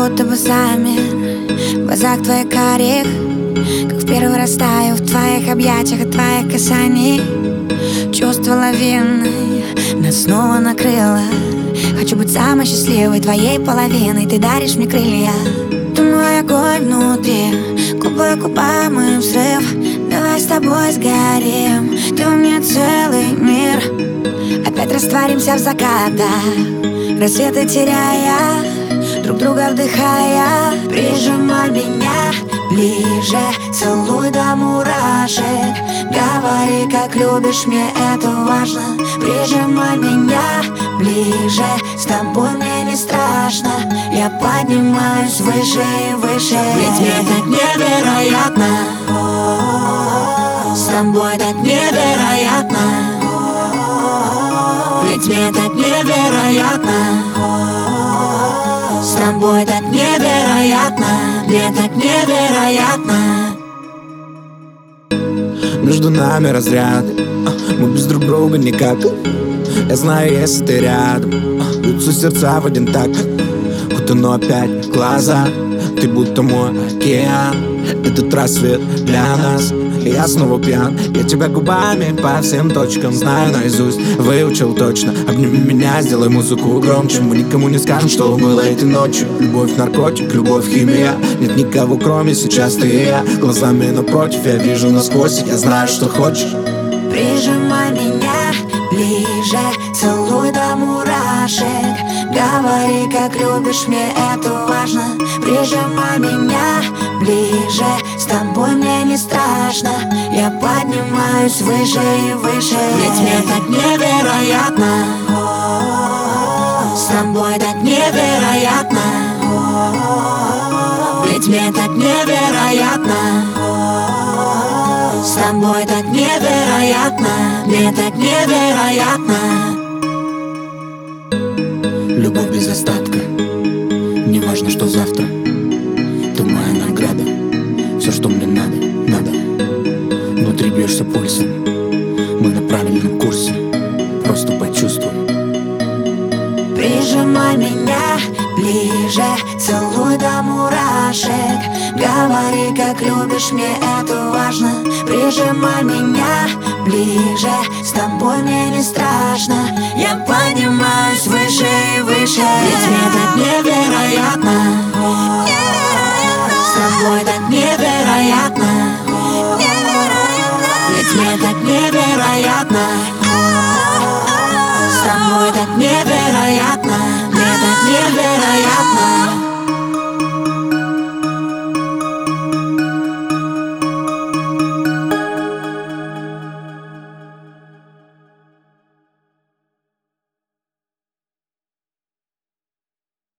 будто бы замер В глазах твоих карих Как в первый раз таю в твоих объятиях От твоих касаний. Чувство лавины Нас снова накрыло. Хочу быть самой счастливой твоей половиной. Ты даришь мне крылья. Ты мой огонь внутри. Губы и взрыв. Давай с тобой сгорим. Ты у меня целый мир. Опять растворимся в закатах. Рассветы теряя Друг друга вдыхая Прижимай меня ближе Целуй до мурашек. Говори, как любишь, мне это важно. Прижимай меня ближе С тобой мне не страшно. Я поднимаюсь выше и выше. Ведь мне так невероятно. С тобой так невероятно. Ведь мне так невероятно С тобой так невероятно Мне так невероятно. Между нами разряд Мы без друг друга никак. Я знаю, если ты рядом Бьются сердца в один такт. Утону опять в глаза Ты будто мой океан. Этот рассвет для нас я снова пьян. Я тебя губами по всем точкам Знаю наизусть, выучил точно Обними меня, сделай музыку громче. Мы никому не скажем, что было этой ночью. Любовь наркотик, любовь химия. Нет никого, кроме сейчас ты и я. Глазами напротив, я вижу насквозь Я знаю, что хочешь. Прижимай меня ближе Целуй до мурашек Говори, как любишь, мне это важно. Прижимай меня ближе С тобой мне не страшно. Я поднимаюсь выше и выше. Ведь мне так невероятно. С тобой так невероятно. Ведь мне так невероятно. С тобой так невероятно. Мне так невероятно без остатка. Не важно, что завтра. Ты моя награда. Все, что мне надо, надо. Внутри бьешься пульсом. Мы на правильном курсе. Просто почувствуй. Прижимай меня ближе Целуй до мурашек. Говори, как любишь, мне это важно. Прижимай меня ближе С тобой мне не страшно. Я поднимаюсь выше выше Ведь мне так невероятно